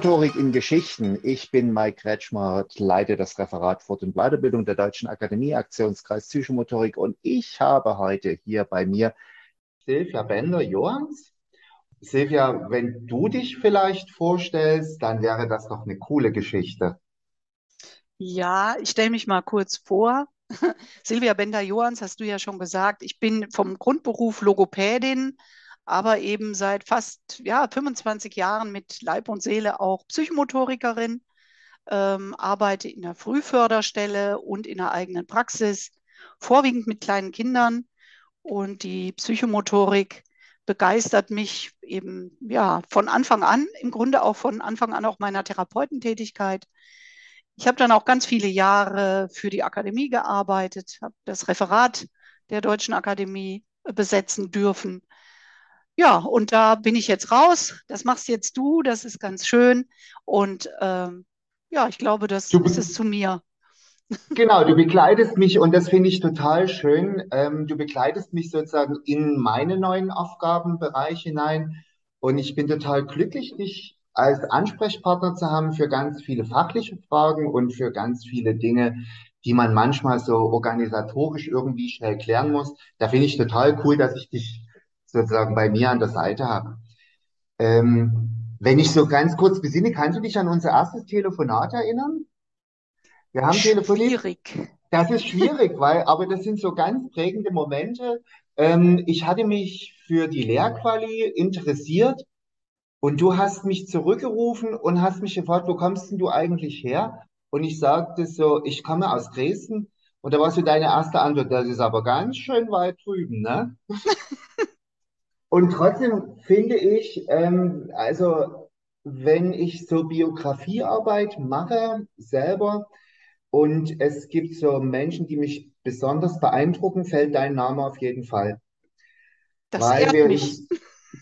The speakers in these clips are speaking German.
Psychomotorik in Geschichten. Ich bin Mike Kretschmer, leite das Referat Fort- und Weiterbildung der Deutschen Akademie, Aktionskreis Psychomotorik und ich habe heute hier bei mir Silvia Bender-Johans. Silvia, wenn du dich vielleicht vorstellst, dann wäre das doch eine coole Geschichte. Ja, ich stelle mich mal kurz vor. Silvia Bender-Johans, hast du ja schon gesagt. Ich bin vom Grundberuf Logopädin, aber eben seit fast ja, 25 Jahren mit Leib und Seele auch Psychomotorikerin, ähm, arbeite in der Frühförderstelle und in der eigenen Praxis, vorwiegend mit kleinen Kindern. Und die Psychomotorik begeistert mich eben ja von Anfang an, im Grunde auch von Anfang an auch meiner Therapeutentätigkeit. Ich habe dann auch ganz viele Jahre für die Akademie gearbeitet, habe das Referat der Deutschen Akademie besetzen dürfen ja, und da bin ich jetzt raus. Das machst jetzt du, das ist ganz schön. Und ähm, ja, ich glaube, das du, ist es zu mir. Genau, du begleitest mich und das finde ich total schön. Ähm, du begleitest mich sozusagen in meine neuen Aufgabenbereich hinein und ich bin total glücklich, dich als Ansprechpartner zu haben für ganz viele fachliche Fragen und für ganz viele Dinge, die man manchmal so organisatorisch irgendwie schnell klären muss. Da finde ich total cool, dass ich dich sozusagen bei mir an der Seite habe. Ähm, wenn ich so ganz kurz besinne, kannst du dich an unser erstes Telefonat erinnern? Wir haben telefoniert. Schwierig. Das ist schwierig, weil, aber das sind so ganz prägende Momente. Ähm, ich hatte mich für die Lehrquali interessiert und du hast mich zurückgerufen und hast mich gefragt, wo kommst denn du eigentlich her? Und ich sagte so, ich komme aus Dresden. Und da war so deine erste Antwort, das ist aber ganz schön weit drüben, ne? Und trotzdem finde ich, ähm, also wenn ich so Biografiearbeit mache selber und es gibt so Menschen, die mich besonders beeindrucken, fällt dein Name auf jeden Fall. Das Weil ehrt wir, mich.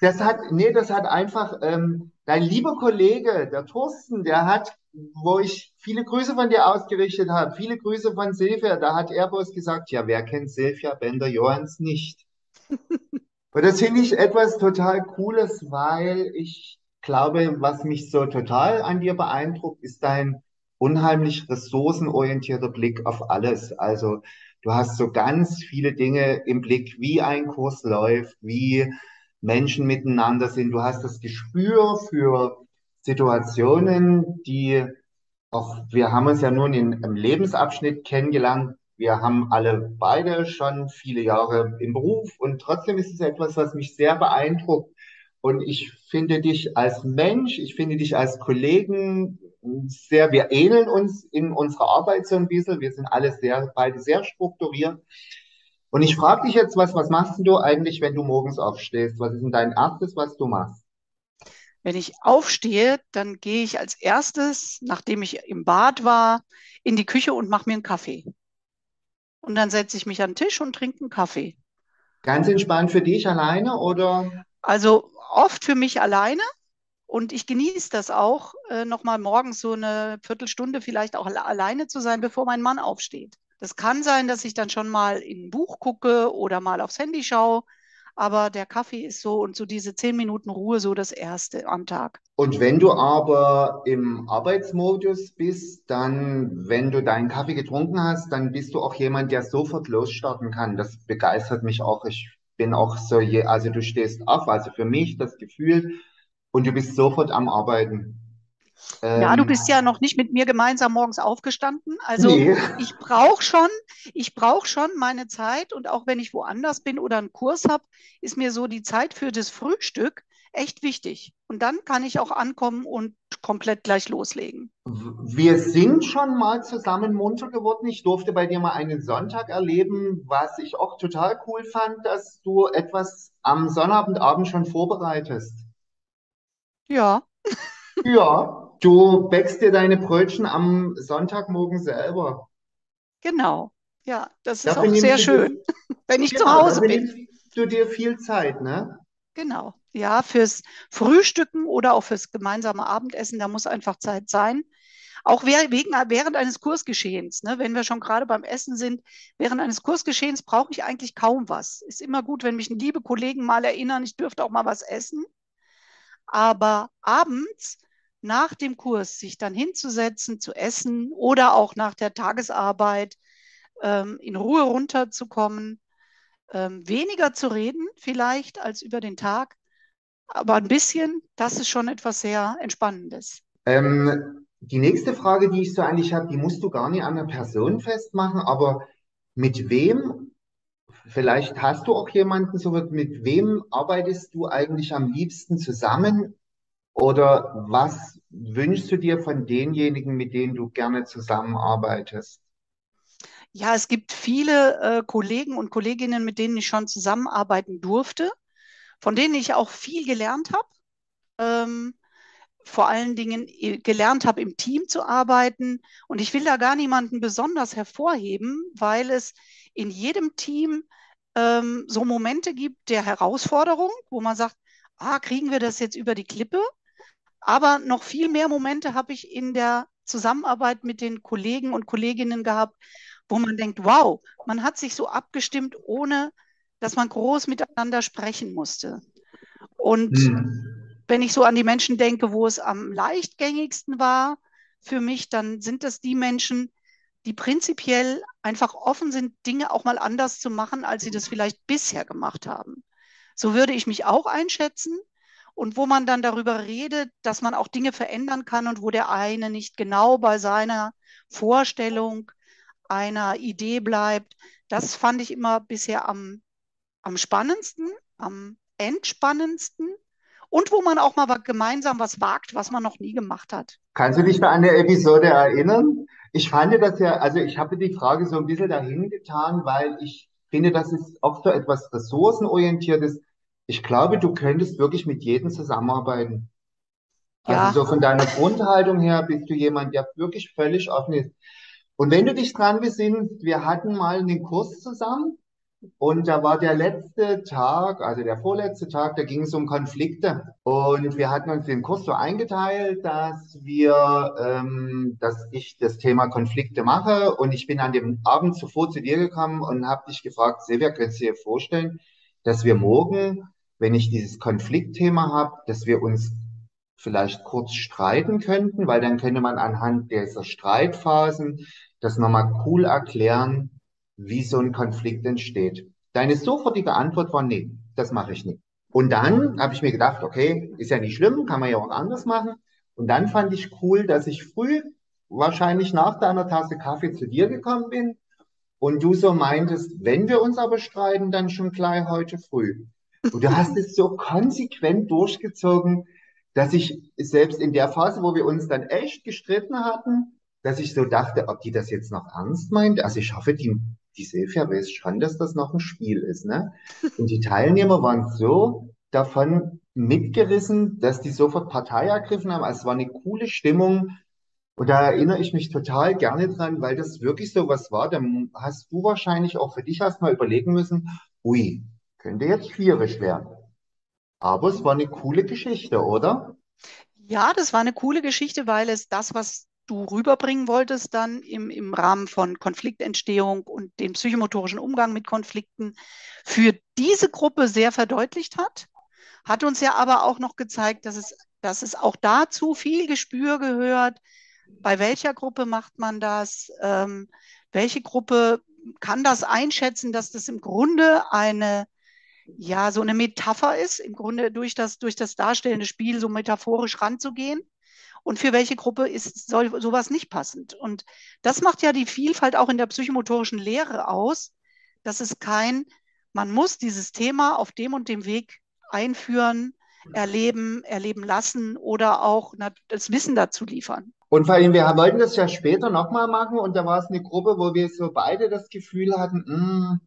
Das hat, nee, das hat einfach, ähm, dein lieber Kollege, der Thorsten, der hat, wo ich viele Grüße von dir ausgerichtet habe, viele Grüße von Silvia, da hat er bloß gesagt, ja, wer kennt Silvia Bender-Johans nicht? Und das finde ich etwas total Cooles, weil ich glaube, was mich so total an dir beeindruckt, ist dein unheimlich ressourcenorientierter Blick auf alles. Also du hast so ganz viele Dinge im Blick, wie ein Kurs läuft, wie Menschen miteinander sind. Du hast das Gespür für Situationen, die auch, wir haben uns ja nun in einem Lebensabschnitt kennengelernt, wir haben alle beide schon viele Jahre im Beruf und trotzdem ist es etwas, was mich sehr beeindruckt. Und ich finde dich als Mensch, ich finde dich als Kollegen sehr, wir ähneln uns in unserer Arbeit so ein bisschen. Wir sind alle sehr, beide sehr strukturiert. Und ich frage dich jetzt was, was machst du eigentlich, wenn du morgens aufstehst? Was ist denn dein erstes, was du machst? Wenn ich aufstehe, dann gehe ich als erstes, nachdem ich im Bad war, in die Küche und mache mir einen Kaffee. Und dann setze ich mich an den Tisch und trinke einen Kaffee. Ganz entspannt für dich alleine oder? Also oft für mich alleine. Und ich genieße das auch, äh, nochmal morgens so eine Viertelstunde vielleicht auch alleine zu sein, bevor mein Mann aufsteht. Das kann sein, dass ich dann schon mal in ein Buch gucke oder mal aufs Handy schaue aber der Kaffee ist so und so diese zehn Minuten Ruhe so das erste am Tag. Und wenn du aber im Arbeitsmodus bist, dann, wenn du deinen Kaffee getrunken hast, dann bist du auch jemand, der sofort losstarten kann. Das begeistert mich auch. Ich bin auch so, also du stehst auf, also für mich das Gefühl, und du bist sofort am Arbeiten. Ja, du bist ja ähm, noch nicht mit mir gemeinsam morgens aufgestanden. Also nee. ich brauche schon, ich brauche schon meine Zeit und auch wenn ich woanders bin oder einen Kurs habe, ist mir so die Zeit für das Frühstück echt wichtig. Und dann kann ich auch ankommen und komplett gleich loslegen. Wir sind schon mal zusammen munter geworden. Ich durfte bei dir mal einen Sonntag erleben, was ich auch total cool fand, dass du etwas am Sonnabendabend schon vorbereitest. Ja. Ja, Du bäckst dir deine Brötchen am Sonntagmorgen selber. Genau. Ja, das ist Dafür auch sehr schön, dir, wenn ich genau, zu Hause bin. Du dir viel Zeit, ne? Genau. Ja, fürs Frühstücken oder auch fürs gemeinsame Abendessen, da muss einfach Zeit sein. Auch wegen, während eines Kursgeschehens, ne, wenn wir schon gerade beim Essen sind, während eines Kursgeschehens brauche ich eigentlich kaum was. Ist immer gut, wenn mich liebe Kollegen mal erinnern, ich dürfte auch mal was essen. Aber abends nach dem Kurs sich dann hinzusetzen, zu essen oder auch nach der Tagesarbeit ähm, in Ruhe runterzukommen, ähm, weniger zu reden vielleicht als über den Tag, aber ein bisschen, das ist schon etwas sehr Entspannendes. Ähm, die nächste Frage, die ich so eigentlich habe, die musst du gar nicht an der Person festmachen, aber mit wem, vielleicht hast du auch jemanden, so mit wem arbeitest du eigentlich am liebsten zusammen oder was wünschst du dir von denjenigen, mit denen du gerne zusammenarbeitest? Ja, es gibt viele äh, Kollegen und Kolleginnen, mit denen ich schon zusammenarbeiten durfte, von denen ich auch viel gelernt habe. Ähm, vor allen Dingen äh, gelernt habe, im Team zu arbeiten. Und ich will da gar niemanden besonders hervorheben, weil es in jedem Team ähm, so Momente gibt der Herausforderung, wo man sagt, ah, kriegen wir das jetzt über die Klippe? Aber noch viel mehr Momente habe ich in der Zusammenarbeit mit den Kollegen und Kolleginnen gehabt, wo man denkt, wow, man hat sich so abgestimmt, ohne dass man groß miteinander sprechen musste. Und hm. wenn ich so an die Menschen denke, wo es am leichtgängigsten war für mich, dann sind das die Menschen, die prinzipiell einfach offen sind, Dinge auch mal anders zu machen, als sie das vielleicht bisher gemacht haben. So würde ich mich auch einschätzen und wo man dann darüber redet, dass man auch Dinge verändern kann und wo der eine nicht genau bei seiner Vorstellung einer Idee bleibt. Das fand ich immer bisher am, am spannendsten, am entspannendsten und wo man auch mal gemeinsam was wagt, was man noch nie gemacht hat. Kannst du dich an der Episode erinnern? Ich fand das ja, also ich habe die Frage so ein bisschen dahin getan, weil ich finde, das ist auch so etwas ressourcenorientiertes ich glaube, du könntest wirklich mit jedem zusammenarbeiten. Also ja. Also so von deiner Grundhaltung her bist du jemand, der wirklich völlig offen ist. Und wenn du dich dran besinnst, wir hatten mal einen Kurs zusammen und da war der letzte Tag, also der vorletzte Tag, da ging es um Konflikte. Und wir hatten uns den Kurs so eingeteilt, dass wir, ähm, dass ich das Thema Konflikte mache. Und ich bin an dem Abend zuvor zu dir gekommen und habe dich gefragt, Silvia, könntest du dir vorstellen, dass wir morgen wenn ich dieses Konfliktthema habe, dass wir uns vielleicht kurz streiten könnten, weil dann könnte man anhand dieser Streitphasen das nochmal cool erklären, wie so ein Konflikt entsteht. Deine sofortige Antwort war, nee, das mache ich nicht. Und dann habe ich mir gedacht, okay, ist ja nicht schlimm, kann man ja auch anders machen. Und dann fand ich cool, dass ich früh, wahrscheinlich nach deiner Tasse Kaffee zu dir gekommen bin und du so meintest, wenn wir uns aber streiten, dann schon gleich heute früh. Und du hast es so konsequent durchgezogen, dass ich selbst in der Phase, wo wir uns dann echt gestritten hatten, dass ich so dachte, ob die das jetzt noch ernst meint. Also ich hoffe, die, die Silvia weiß schon, dass das noch ein Spiel ist. Ne? Und die Teilnehmer waren so davon mitgerissen, dass die sofort Partei ergriffen haben. Also es war eine coole Stimmung. Und da erinnere ich mich total gerne dran, weil das wirklich so was war. Dann hast du wahrscheinlich auch für dich erstmal überlegen müssen, ui, könnte jetzt schwierig werden. Aber es war eine coole Geschichte, oder? Ja, das war eine coole Geschichte, weil es das, was du rüberbringen wolltest, dann im, im Rahmen von Konfliktentstehung und dem psychomotorischen Umgang mit Konflikten für diese Gruppe sehr verdeutlicht hat. Hat uns ja aber auch noch gezeigt, dass es, dass es auch dazu viel Gespür gehört. Bei welcher Gruppe macht man das? Ähm, welche Gruppe kann das einschätzen, dass das im Grunde eine ja so eine Metapher ist, im Grunde durch das, durch das darstellende Spiel so metaphorisch ranzugehen. Und für welche Gruppe ist soll sowas nicht passend? Und das macht ja die Vielfalt auch in der psychomotorischen Lehre aus, dass es kein, man muss dieses Thema auf dem und dem Weg einführen, erleben, erleben lassen oder auch das Wissen dazu liefern. Und vor allem, wir wollten das ja später nochmal machen und da war es eine Gruppe, wo wir so beide das Gefühl hatten, mh, hm,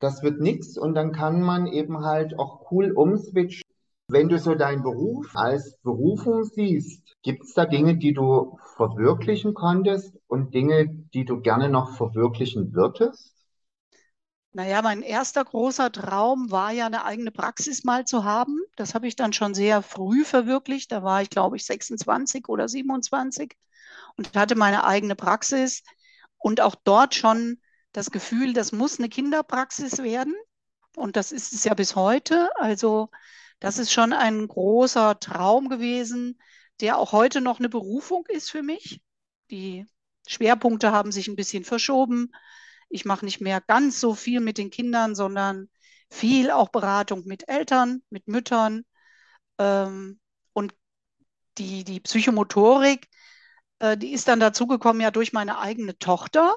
das wird nichts und dann kann man eben halt auch cool umswitchen. Wenn du so deinen Beruf als Berufung siehst, gibt es da Dinge, die du verwirklichen konntest und Dinge, die du gerne noch verwirklichen würdest? Naja, mein erster großer Traum war ja eine eigene Praxis mal zu haben. Das habe ich dann schon sehr früh verwirklicht. Da war ich, glaube ich, 26 oder 27 und hatte meine eigene Praxis und auch dort schon das Gefühl, das muss eine Kinderpraxis werden. Und das ist es ja bis heute. Also das ist schon ein großer Traum gewesen, der auch heute noch eine Berufung ist für mich. Die Schwerpunkte haben sich ein bisschen verschoben. Ich mache nicht mehr ganz so viel mit den Kindern, sondern viel auch Beratung mit Eltern, mit Müttern. Ähm, und die, die Psychomotorik, äh, die ist dann dazugekommen ja durch meine eigene Tochter.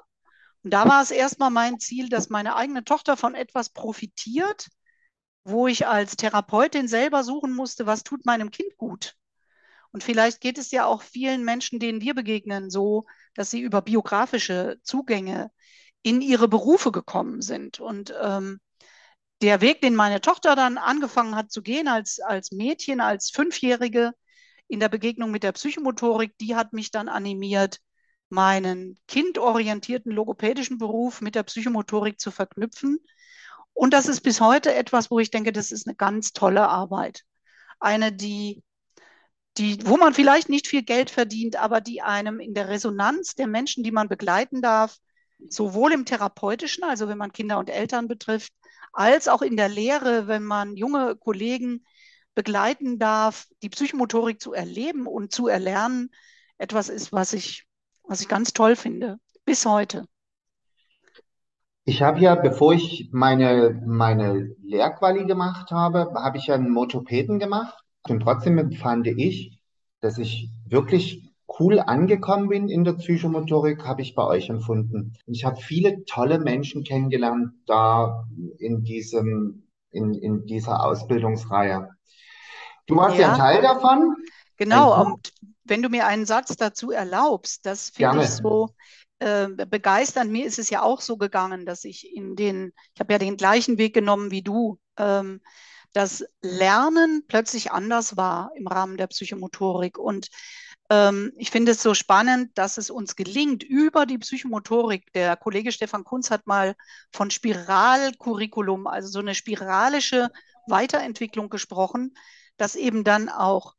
Und da war es erstmal mein Ziel, dass meine eigene Tochter von etwas profitiert, wo ich als Therapeutin selber suchen musste, was tut meinem Kind gut. Und vielleicht geht es ja auch vielen Menschen, denen wir begegnen, so, dass sie über biografische Zugänge in ihre Berufe gekommen sind. Und ähm, der Weg, den meine Tochter dann angefangen hat zu gehen als, als Mädchen, als Fünfjährige in der Begegnung mit der Psychomotorik, die hat mich dann animiert, meinen kindorientierten logopädischen Beruf mit der Psychomotorik zu verknüpfen. Und das ist bis heute etwas, wo ich denke, das ist eine ganz tolle Arbeit. Eine, die, die, wo man vielleicht nicht viel Geld verdient, aber die einem in der Resonanz der Menschen, die man begleiten darf, sowohl im therapeutischen, also wenn man Kinder und Eltern betrifft, als auch in der Lehre, wenn man junge Kollegen begleiten darf, die Psychomotorik zu erleben und zu erlernen, etwas ist, was ich, was ich ganz toll finde, bis heute. Ich habe ja, bevor ich meine, meine Lehrquali gemacht habe, habe ich ja einen Motopäden gemacht. Und trotzdem empfand ich, dass ich wirklich cool angekommen bin in der Psychomotorik, habe ich bei euch empfunden. Ich habe viele tolle Menschen kennengelernt da in diesem, in, in dieser Ausbildungsreihe. Du warst ja, ja ein Teil davon. Genau, und wenn du mir einen Satz dazu erlaubst, das finde ich so äh, begeisternd. Mir ist es ja auch so gegangen, dass ich in den, ich habe ja den gleichen Weg genommen wie du, ähm, dass Lernen plötzlich anders war im Rahmen der Psychomotorik. Und ähm, ich finde es so spannend, dass es uns gelingt, über die Psychomotorik, der Kollege Stefan Kunz hat mal von Spiralcurriculum, also so eine spiralische Weiterentwicklung gesprochen, dass eben dann auch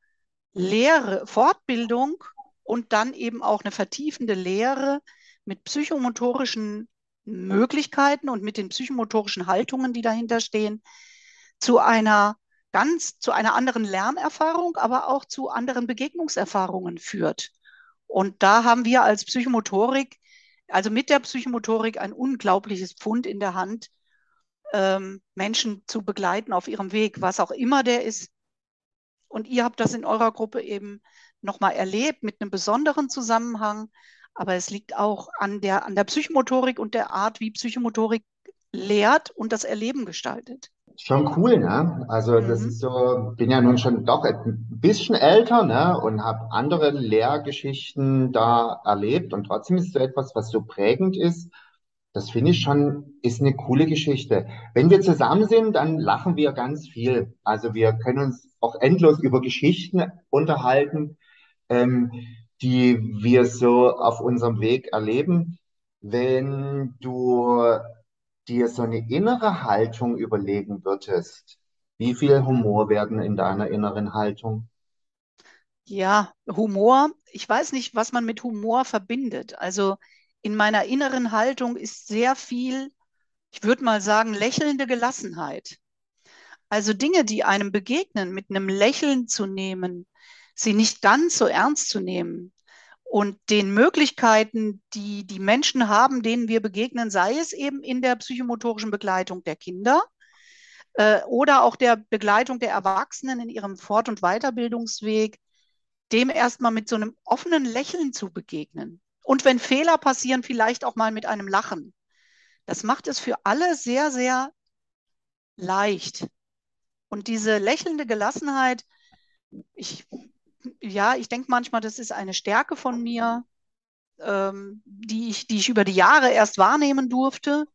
Lehre, Fortbildung und dann eben auch eine vertiefende Lehre mit psychomotorischen Möglichkeiten und mit den psychomotorischen Haltungen, die dahinter stehen, zu einer ganz zu einer anderen Lernerfahrung, aber auch zu anderen Begegnungserfahrungen führt. Und da haben wir als Psychomotorik, also mit der Psychomotorik, ein unglaubliches Pfund in der Hand, ähm, Menschen zu begleiten auf ihrem Weg, was auch immer der ist. Und ihr habt das in eurer Gruppe eben nochmal erlebt mit einem besonderen Zusammenhang. Aber es liegt auch an der, an der Psychomotorik und der Art, wie Psychomotorik lehrt und das Erleben gestaltet. Schon cool, ne? Also das mhm. ist so, bin ja nun schon doch ein bisschen älter, ne? Und habe andere Lehrgeschichten da erlebt und trotzdem ist es so etwas, was so prägend ist. Das finde ich schon, ist eine coole Geschichte. Wenn wir zusammen sind, dann lachen wir ganz viel. Also wir können uns auch endlos über Geschichten unterhalten, ähm, die wir so auf unserem Weg erleben. Wenn du dir so eine innere Haltung überlegen würdest, wie viel Humor werden in deiner inneren Haltung? Ja, Humor. Ich weiß nicht, was man mit Humor verbindet. Also in meiner inneren Haltung ist sehr viel, ich würde mal sagen, lächelnde Gelassenheit. Also Dinge, die einem begegnen, mit einem Lächeln zu nehmen, sie nicht ganz so ernst zu nehmen, und den Möglichkeiten, die die Menschen haben, denen wir begegnen, sei es eben in der psychomotorischen Begleitung der Kinder äh, oder auch der Begleitung der Erwachsenen in ihrem Fort- und Weiterbildungsweg, dem erstmal mit so einem offenen Lächeln zu begegnen. Und wenn Fehler passieren, vielleicht auch mal mit einem Lachen. Das macht es für alle sehr, sehr leicht. Und diese lächelnde Gelassenheit, ich ja, ich denke manchmal, das ist eine Stärke von mir, ähm, die, ich, die ich über die Jahre erst wahrnehmen durfte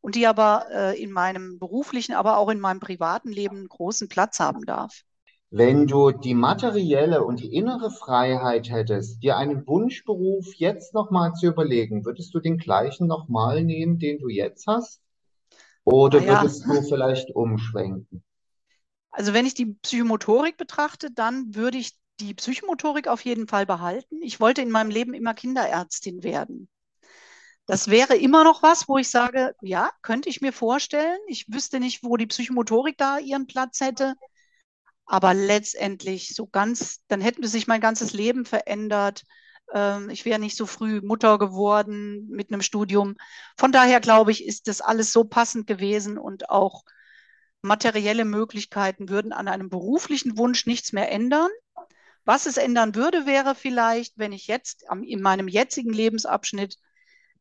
und die aber äh, in meinem beruflichen, aber auch in meinem privaten Leben einen großen Platz haben darf. Wenn du die materielle und die innere Freiheit hättest, dir einen Wunschberuf jetzt nochmal zu überlegen, würdest du den gleichen nochmal nehmen, den du jetzt hast? Oder ja. würdest du vielleicht umschwenken? Also wenn ich die Psychomotorik betrachte, dann würde ich die Psychomotorik auf jeden Fall behalten. Ich wollte in meinem Leben immer Kinderärztin werden. Das wäre immer noch was, wo ich sage, ja, könnte ich mir vorstellen. Ich wüsste nicht, wo die Psychomotorik da ihren Platz hätte. Aber letztendlich so ganz, dann hätte sich mein ganzes Leben verändert. Ähm, ich wäre nicht so früh Mutter geworden mit einem Studium. Von daher glaube ich, ist das alles so passend gewesen und auch materielle Möglichkeiten würden an einem beruflichen Wunsch nichts mehr ändern. Was es ändern würde, wäre vielleicht, wenn ich jetzt in meinem jetzigen Lebensabschnitt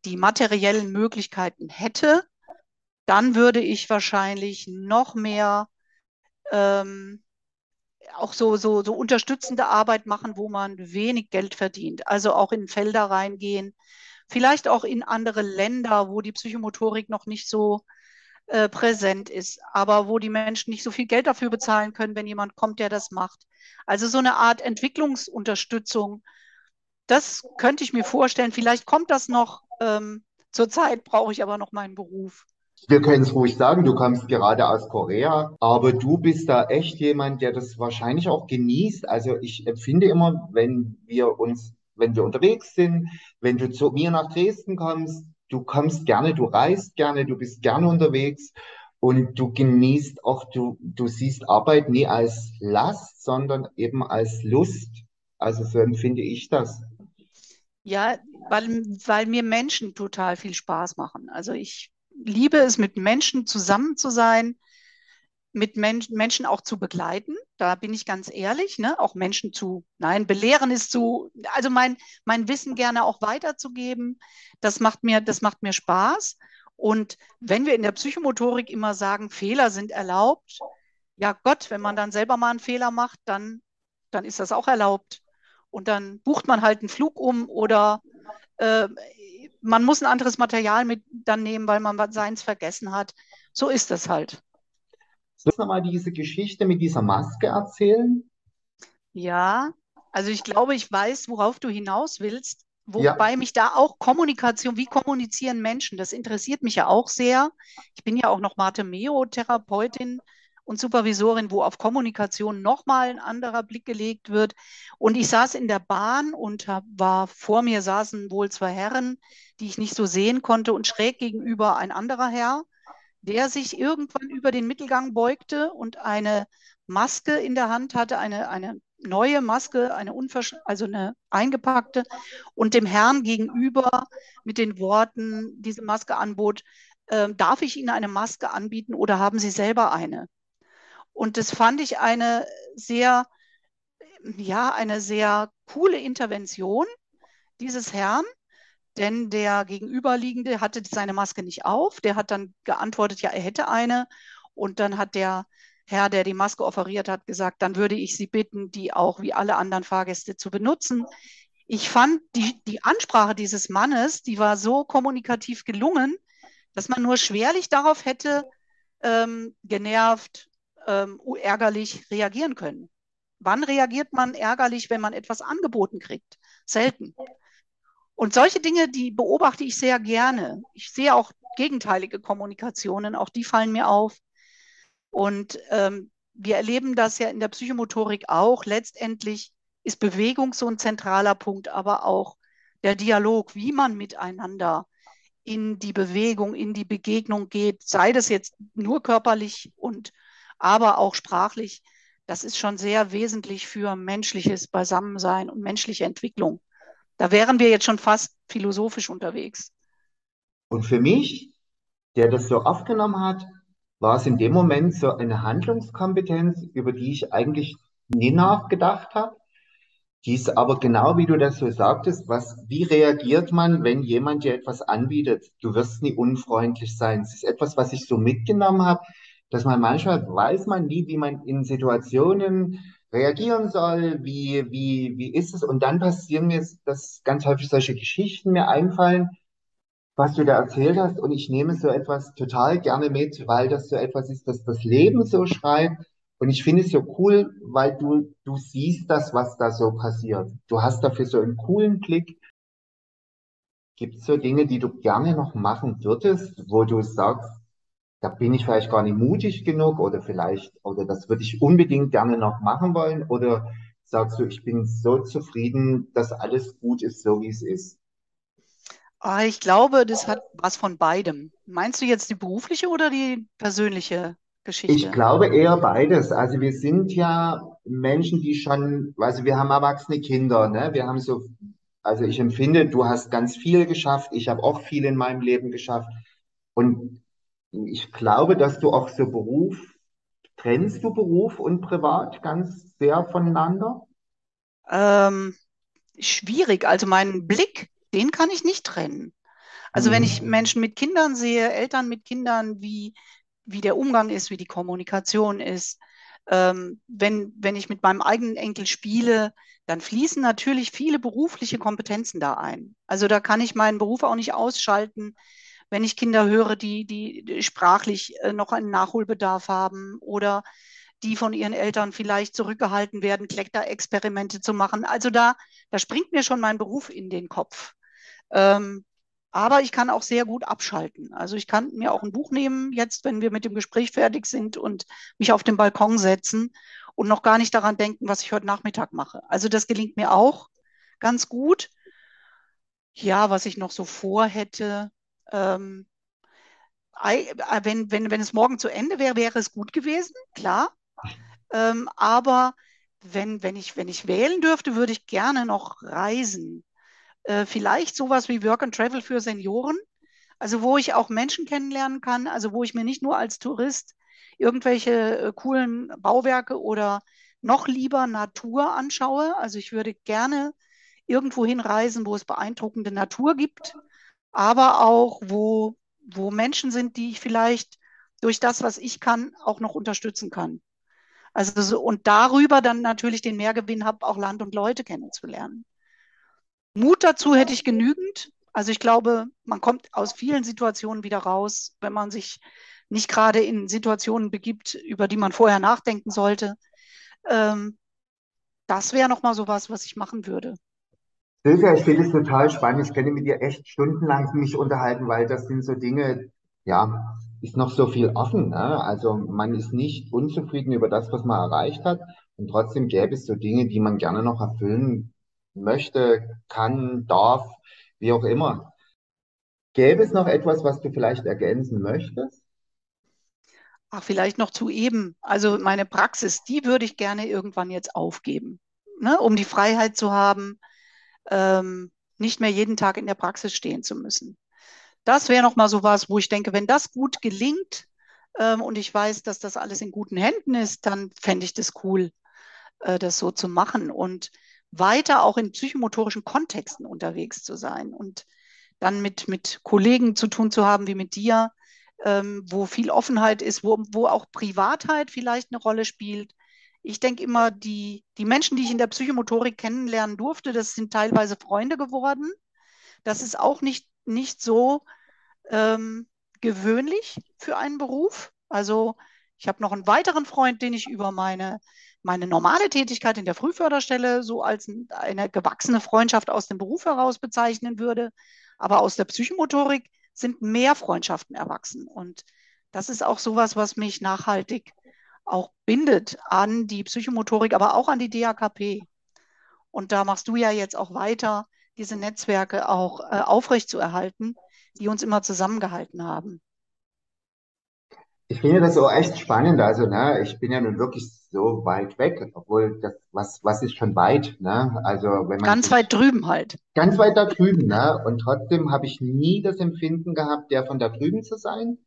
die materiellen Möglichkeiten hätte, dann würde ich wahrscheinlich noch mehr ähm, auch so, so, so unterstützende Arbeit machen, wo man wenig Geld verdient. Also auch in Felder reingehen, vielleicht auch in andere Länder, wo die Psychomotorik noch nicht so äh, präsent ist, aber wo die Menschen nicht so viel Geld dafür bezahlen können, wenn jemand kommt, der das macht. Also so eine Art Entwicklungsunterstützung, das könnte ich mir vorstellen. Vielleicht kommt das noch. Ähm, zurzeit brauche ich aber noch meinen Beruf. Wir können es ruhig sagen, du kommst gerade aus Korea, aber du bist da echt jemand, der das wahrscheinlich auch genießt. Also ich empfinde immer, wenn wir uns, wenn wir unterwegs sind, wenn du zu mir nach Dresden kommst, du kommst gerne, du reist gerne, du bist gerne unterwegs und du genießt auch, du, du siehst Arbeit nie als Last, sondern eben als Lust. Also so empfinde ich das. Ja, weil, weil mir Menschen total viel Spaß machen. Also ich liebe es, mit Menschen zusammen zu sein, mit Men Menschen auch zu begleiten. Da bin ich ganz ehrlich, ne? auch Menschen zu, nein, belehren ist zu, also mein, mein Wissen gerne auch weiterzugeben. Das macht mir, das macht mir Spaß. Und wenn wir in der Psychomotorik immer sagen, Fehler sind erlaubt, ja Gott, wenn man dann selber mal einen Fehler macht, dann, dann ist das auch erlaubt. Und dann bucht man halt einen Flug um oder äh, man muss ein anderes Material mit dann nehmen, weil man seins vergessen hat. So ist es halt. Soll ich nochmal diese Geschichte mit dieser Maske erzählen? Ja, also ich glaube, ich weiß, worauf du hinaus willst. Wobei ja. mich da auch Kommunikation, wie kommunizieren Menschen, das interessiert mich ja auch sehr. Ich bin ja auch noch Mate-Meo-Therapeutin und Supervisorin, wo auf Kommunikation nochmal ein anderer Blick gelegt wird. Und ich saß in der Bahn und war vor mir saßen wohl zwei Herren, die ich nicht so sehen konnte und schräg gegenüber ein anderer Herr, der sich irgendwann über den Mittelgang beugte und eine Maske in der Hand hatte, eine, eine neue Maske, eine also eine eingepackte und dem Herrn gegenüber mit den Worten diese Maske anbot, äh, darf ich Ihnen eine Maske anbieten oder haben Sie selber eine? Und das fand ich eine sehr, ja, eine sehr coole Intervention dieses Herrn, denn der Gegenüberliegende hatte seine Maske nicht auf. Der hat dann geantwortet, ja, er hätte eine. Und dann hat der Herr, der die Maske offeriert hat, gesagt, dann würde ich Sie bitten, die auch wie alle anderen Fahrgäste zu benutzen. Ich fand die, die Ansprache dieses Mannes, die war so kommunikativ gelungen, dass man nur schwerlich darauf hätte ähm, genervt, ähm, ärgerlich reagieren können. Wann reagiert man ärgerlich, wenn man etwas angeboten kriegt? Selten. Und solche Dinge, die beobachte ich sehr gerne. Ich sehe auch gegenteilige Kommunikationen, auch die fallen mir auf. Und ähm, wir erleben das ja in der Psychomotorik auch. Letztendlich ist Bewegung so ein zentraler Punkt, aber auch der Dialog, wie man miteinander in die Bewegung, in die Begegnung geht, sei das jetzt nur körperlich und aber auch sprachlich. Das ist schon sehr wesentlich für menschliches Beisammensein und menschliche Entwicklung. Da wären wir jetzt schon fast philosophisch unterwegs. Und für mich, der das so aufgenommen hat, war es in dem Moment so eine Handlungskompetenz, über die ich eigentlich nie nachgedacht habe. Die ist aber genau wie du das so sagtest, was, wie reagiert man, wenn jemand dir etwas anbietet? Du wirst nie unfreundlich sein. Es ist etwas, was ich so mitgenommen habe dass man manchmal weiß man nie, wie man in Situationen reagieren soll, wie, wie, wie ist es? Und dann passieren mir, dass ganz häufig solche Geschichten mir einfallen, was du da erzählt hast. Und ich nehme so etwas total gerne mit, weil das so etwas ist, das das Leben so schreibt. Und ich finde es so cool, weil du, du siehst das, was da so passiert. Du hast dafür so einen coolen Blick. Gibt es so Dinge, die du gerne noch machen würdest, wo du sagst, da bin ich vielleicht gar nicht mutig genug oder vielleicht, oder das würde ich unbedingt gerne noch machen wollen oder sagst du, ich bin so zufrieden, dass alles gut ist, so wie es ist? Ah, ich glaube, das hat was von beidem. Meinst du jetzt die berufliche oder die persönliche Ich Geschichte? glaube eher beides. Also wir sind ja Menschen, die schon, also wir haben erwachsene Kinder, ne? Wir haben so, also ich empfinde, du hast ganz viel geschafft, ich habe auch viel in meinem Leben geschafft. Und ich glaube, dass du auch so Beruf, trennst du Beruf und Privat ganz sehr voneinander? Ähm, schwierig. Also meinen Blick, den kann ich nicht trennen. Also wenn ich Mhm. Menschen mit Kindern sehe, Eltern mit Kindern, wie, wie der Umgang ist, wie die Kommunikation ist, ähm, wenn, wenn ich mit meinem eigenen Enkel spiele, dann fließen natürlich viele berufliche Kompetenzen da ein. Also da kann ich meinen Beruf auch nicht ausschalten, wenn ich Kinder höre, die, die, sprachlich äh, noch einen Nachholbedarf haben oder die von ihren Eltern vielleicht zurückgehalten werden, Kleckter-Experimente zu machen. Also da, da springt mir schon mein Beruf in den Kopf. Ähm, aber ich kann auch sehr gut abschalten. Also ich kann mir auch ein Buch nehmen, jetzt, wenn wir mit dem Gespräch fertig sind und mich auf den Balkon setzen und noch gar nicht daran denken, was ich heute Nachmittag mache. Also das gelingt mir auch ganz gut. Ja, was ich noch so vorhätte, ähm, äh, wenn, wenn, wenn es morgen zu Ende wäre, wäre es gut gewesen, klar. Ähm, aber wenn, wenn ich, wenn ich wählen dürfte, würde ich gerne noch reisen. Äh, vielleicht sowas wie Work and Travel für Senioren, also wo ich auch Menschen kennenlernen kann, also wo ich mir nicht nur als Tourist irgendwelche äh, coolen Bauwerke oder noch lieber Natur anschaue. Also ich würde gerne irgendwo hinreisen, wo es beeindruckende Natur gibt, aber auch wo, wo Menschen sind, die ich vielleicht durch das, was ich kann, auch noch unterstützen kann. Also so, und darüber dann natürlich den Mehrgewinn habe, auch Land und Leute kennenzulernen. Mut dazu hätte ich genügend. Also ich glaube, man kommt aus vielen Situationen wieder raus, wenn man sich nicht gerade in Situationen begibt, über die man vorher nachdenken sollte. Ähm, das wäre nochmal so was, was ich machen würde. Silvia, ich finde es total spannend. Ich könnte mit dir echt stundenlang mich unterhalten, weil das sind so Dinge, ja, ist noch so viel offen, ne? Also man ist nicht unzufrieden über das, was man erreicht hat. Und trotzdem gäbe es so Dinge, die man gerne noch erfüllen möchte, kann, darf, wie auch immer. Gäbe es noch etwas, was du vielleicht ergänzen möchtest? Ach, vielleicht noch zu eben. Also meine Praxis, die würde ich gerne irgendwann jetzt aufgeben, ne? Um die Freiheit zu haben, ähm, nicht mehr jeden Tag in der Praxis stehen zu müssen. Das wäre noch mal so was, wo ich denke, wenn das gut gelingt ähm, und ich weiß, dass das alles in guten Händen ist, dann fände ich das cool, äh, das so zu machen und weiter auch in psychomotorischen Kontexten unterwegs zu sein und dann mit, mit Kollegen zu tun zu haben, wie mit dir, ähm, wo viel Offenheit ist, wo, wo auch Privatheit vielleicht eine Rolle spielt. Ich denke immer, die, die Menschen, die ich in der Psychomotorik kennenlernen durfte, das sind teilweise Freunde geworden. Das ist auch nicht, nicht so ähm, gewöhnlich für einen Beruf. Also ich habe noch einen weiteren Freund, den ich über meine, meine normale Tätigkeit in der Frühförderstelle so als eine gewachsene Freundschaft aus dem Beruf heraus bezeichnen würde. Aber aus der Psychomotorik sind mehr Freundschaften erwachsen. Und das ist auch sowas, was mich nachhaltig auch bindet an die Psychomotorik, aber auch an die DAKP. Und da machst du ja jetzt auch weiter, diese Netzwerke auch äh, aufrechtzuerhalten, die uns immer zusammengehalten haben. Ich finde das auch echt spannend. Also, ne, ich bin ja nun wirklich so weit weg, obwohl das, was, was ist schon weit, ne? Also, wenn man Ganz weit drüben halt. ganz weit da drüben, ne? Und trotzdem habe ich nie das Empfinden gehabt, der von da drüben zu sein.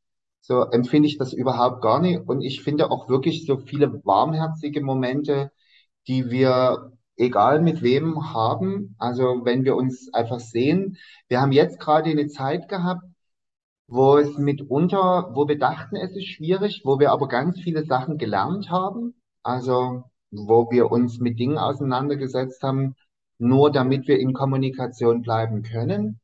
So empfinde ich das überhaupt gar nicht. Und ich finde auch wirklich so viele warmherzige Momente, die wir, egal mit wem, haben. Also, wenn wir uns einfach sehen. Wir haben jetzt gerade eine Zeit gehabt, wo es mitunter, wo wir dachten, es ist schwierig, wo wir aber ganz viele Sachen gelernt haben, also wo wir uns mit Dingen auseinandergesetzt haben, nur damit wir in Kommunikation bleiben können.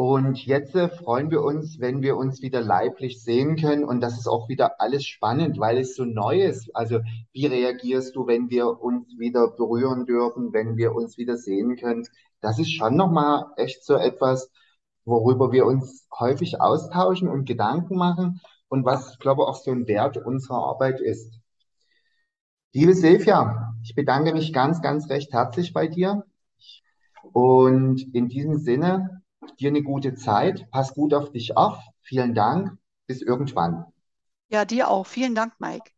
Und jetzt äh, freuen wir uns, wenn wir uns wieder leiblich sehen können. Und das ist auch wieder alles spannend, weil es so neu ist. Also wie reagierst du, wenn wir uns wieder berühren dürfen, wenn wir uns wieder sehen können? Das ist schon nochmal echt so etwas, worüber wir uns häufig austauschen und Gedanken machen und was, ich glaube, auch so ein Wert unserer Arbeit ist. Liebe Silvia, ich bedanke mich ganz, ganz recht herzlich bei dir und in diesem Sinne dir eine gute Zeit. Pass gut auf dich auf. Vielen Dank. Bis irgendwann. Ja, dir auch. Vielen Dank, Mike.